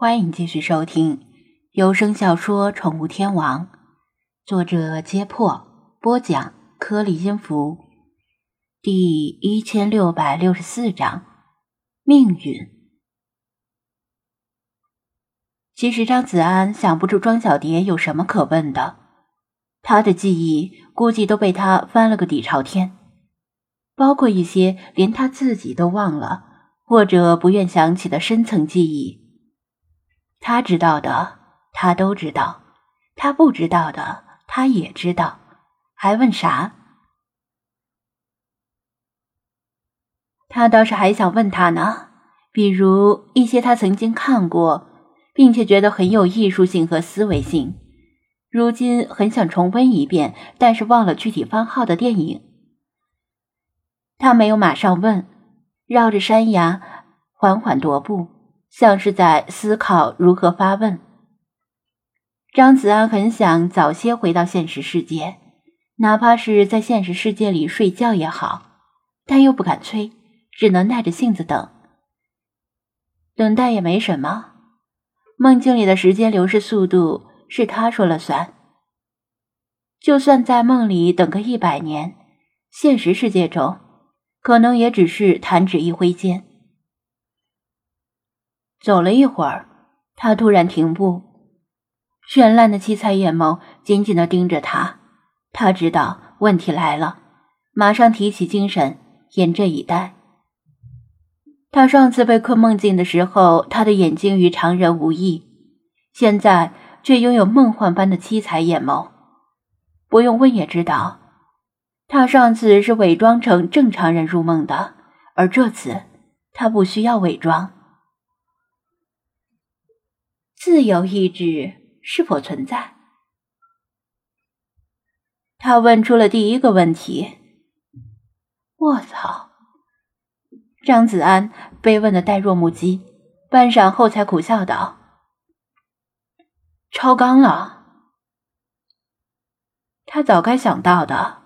欢迎继续收听有声小说《宠物天王》，作者：揭破，播讲：颗粒音符，第一千六百六十四章：命运。其实张子安想不出庄小蝶有什么可问的，他的记忆估计都被他翻了个底朝天，包括一些连他自己都忘了或者不愿想起的深层记忆。他知道的，他都知道；他不知道的，他也知道。还问啥？他倒是还想问他呢，比如一些他曾经看过，并且觉得很有艺术性和思维性，如今很想重温一遍，但是忘了具体番号的电影。他没有马上问，绕着山崖缓缓踱步。像是在思考如何发问。张子安很想早些回到现实世界，哪怕是在现实世界里睡觉也好，但又不敢催，只能耐着性子等。等待也没什么，梦境里的时间流逝速度是他说了算。就算在梦里等个一百年，现实世界中可能也只是弹指一挥间。走了一会儿，他突然停步，绚烂的七彩眼眸紧紧的盯着他。他知道问题来了，马上提起精神，严阵以待。他上次被困梦境的时候，他的眼睛与常人无异，现在却拥有梦幻般的七彩眼眸。不用问也知道，他上次是伪装成正常人入梦的，而这次他不需要伪装。自由意志是否存在？他问出了第一个问题。我操！张子安被问的呆若木鸡，半晌后才苦笑道：“超纲了。”他早该想到的。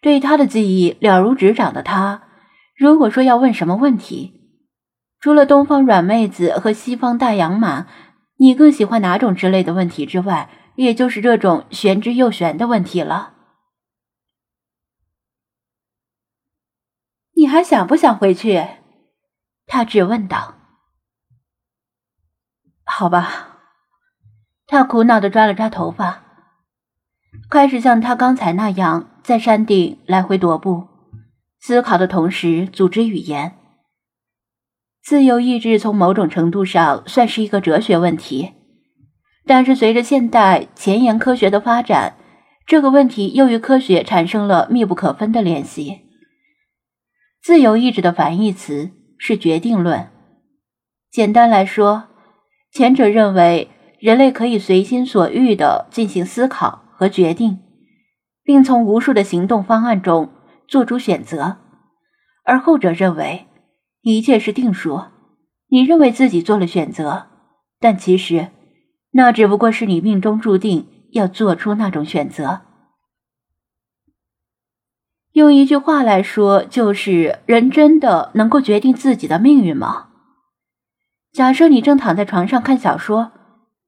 对他的记忆了如指掌的他，如果说要问什么问题，除了东方软妹子和西方大洋马。你更喜欢哪种之类的问题之外，也就是这种玄之又玄的问题了。你还想不想回去？他质问道。好吧，他苦恼的抓了抓头发，开始像他刚才那样在山顶来回踱步，思考的同时组织语言。自由意志从某种程度上算是一个哲学问题，但是随着现代前沿科学的发展，这个问题又与科学产生了密不可分的联系。自由意志的反义词是决定论。简单来说，前者认为人类可以随心所欲地进行思考和决定，并从无数的行动方案中做出选择，而后者认为。一切是定数，你认为自己做了选择，但其实那只不过是你命中注定要做出那种选择。用一句话来说，就是人真的能够决定自己的命运吗？假设你正躺在床上看小说，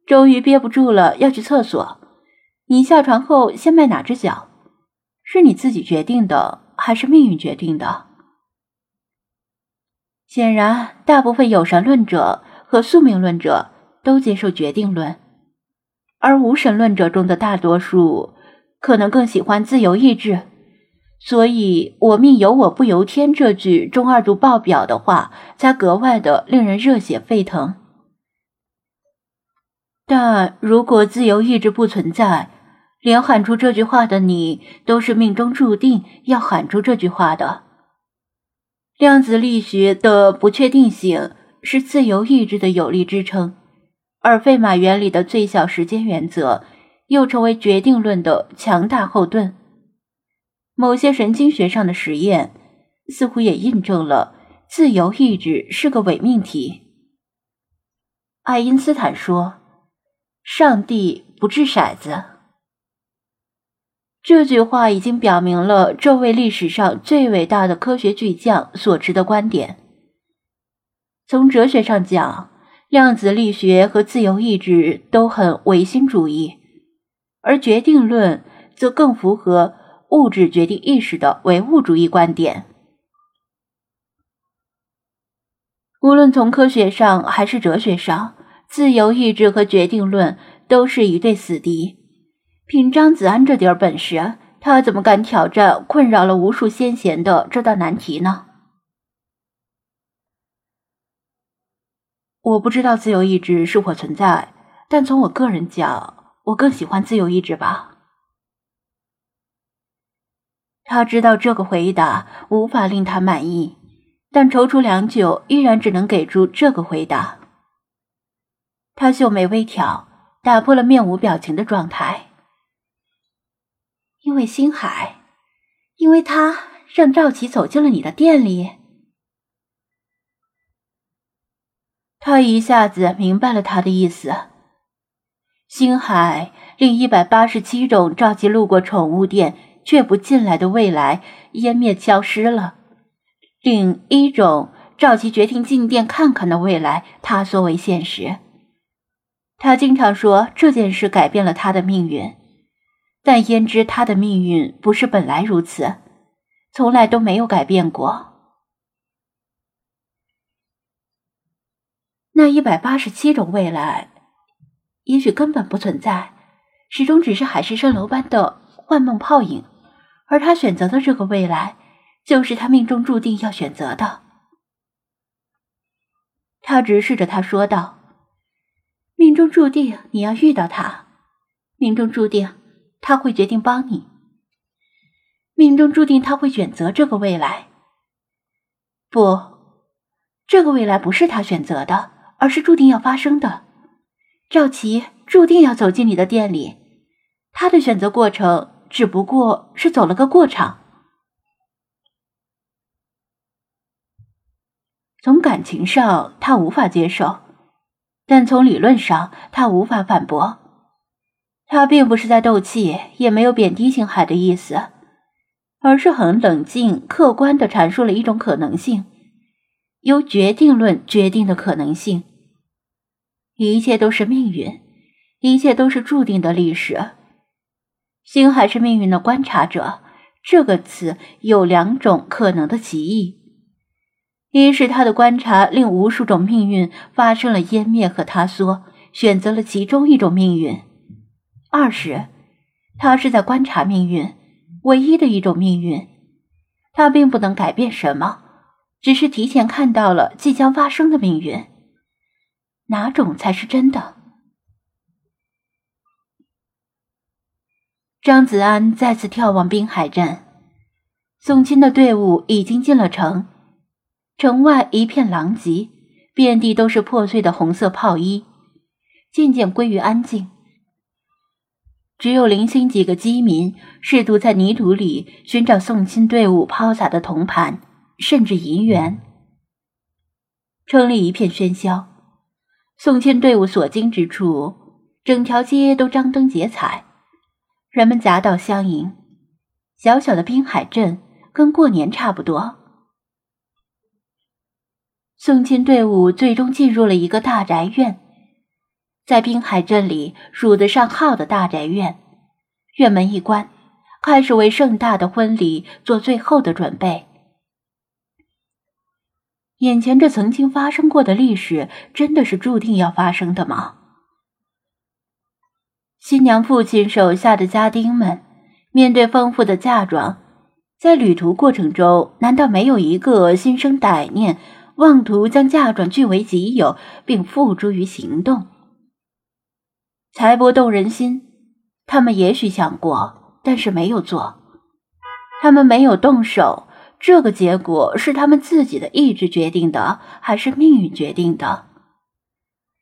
终于憋不住了要去厕所，你下床后先迈哪只脚？是你自己决定的，还是命运决定的？显然，大部分有神论者和宿命论者都接受决定论，而无神论者中的大多数可能更喜欢自由意志。所以，“我命由我不由天”这句中二度爆表的话，才格外的令人热血沸腾。但如果自由意志不存在，连喊出这句话的你，都是命中注定要喊出这句话的。量子力学的不确定性是自由意志的有力支撑，而费马原理的最小时间原则又成为决定论的强大后盾。某些神经学上的实验似乎也印证了自由意志是个伪命题。爱因斯坦说：“上帝不掷骰子。”这句话已经表明了这位历史上最伟大的科学巨匠所持的观点。从哲学上讲，量子力学和自由意志都很唯心主义，而决定论则更符合物质决定意识的唯物主义观点。无论从科学上还是哲学上，自由意志和决定论都是一对死敌。凭张子安这点本事，他怎么敢挑战困扰了无数先贤的这道难题呢？我不知道自由意志是否存在，但从我个人讲，我更喜欢自由意志吧。他知道这个回答无法令他满意。但踌躇良久，依然只能给出这个回答。他秀眉微挑，打破了面无表情的状态。因为星海，因为他让赵琪走进了你的店里。他一下子明白了他的意思。星海令一百八十七种赵琪路过宠物店却不进来的未来湮灭消失了。另一种赵琪决定进店看看的未来，他缩为现实。他经常说这件事改变了他的命运，但焉知他的命运不是本来如此，从来都没有改变过。那一百八十七种未来，也许根本不存在，始终只是海市蜃楼般的幻梦泡影，而他选择的这个未来。就是他命中注定要选择的。他直视着他说道：“命中注定你要遇到他，命中注定他会决定帮你，命中注定他会选择这个未来。不，这个未来不是他选择的，而是注定要发生的。赵琪注定要走进你的店里，他的选择过程只不过是走了个过场。”从感情上，他无法接受；但从理论上，他无法反驳。他并不是在斗气，也没有贬低星海的意思，而是很冷静、客观的阐述了一种可能性，由决定论决定的可能性。一切都是命运，一切都是注定的历史。星海是命运的观察者，这个词有两种可能的歧义。一是他的观察令无数种命运发生了湮灭和塌缩，选择了其中一种命运；二是他是在观察命运，唯一的一种命运，他并不能改变什么，只是提前看到了即将发生的命运。哪种才是真的？张子安再次眺望滨海镇，送亲的队伍已经进了城。城外一片狼藉，遍地都是破碎的红色炮衣，渐渐归于安静。只有零星几个饥民试图在泥土里寻找送亲队伍抛洒的铜盘，甚至银元。城里一片喧嚣，送亲队伍所经之处，整条街都张灯结彩，人们夹道相迎。小小的滨海镇跟过年差不多。送亲队伍最终进入了一个大宅院，在滨海镇里数得上号的大宅院。院门一关，开始为盛大的婚礼做最后的准备。眼前这曾经发生过的历史，真的是注定要发生的吗？新娘父亲手下的家丁们，面对丰富的嫁妆，在旅途过程中，难道没有一个心生歹念？妄图将嫁妆据为己有，并付诸于行动，财帛动人心。他们也许想过，但是没有做。他们没有动手，这个结果是他们自己的意志决定的，还是命运决定的？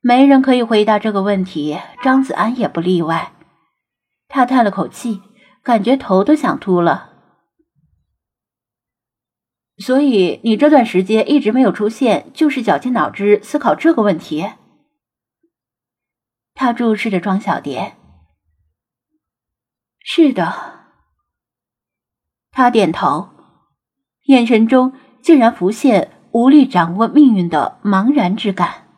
没人可以回答这个问题，张子安也不例外。他叹了口气，感觉头都想秃了。所以你这段时间一直没有出现，就是绞尽脑汁思考这个问题。他注视着庄小蝶。是的，他点头，眼神中竟然浮现无力掌握命运的茫然之感。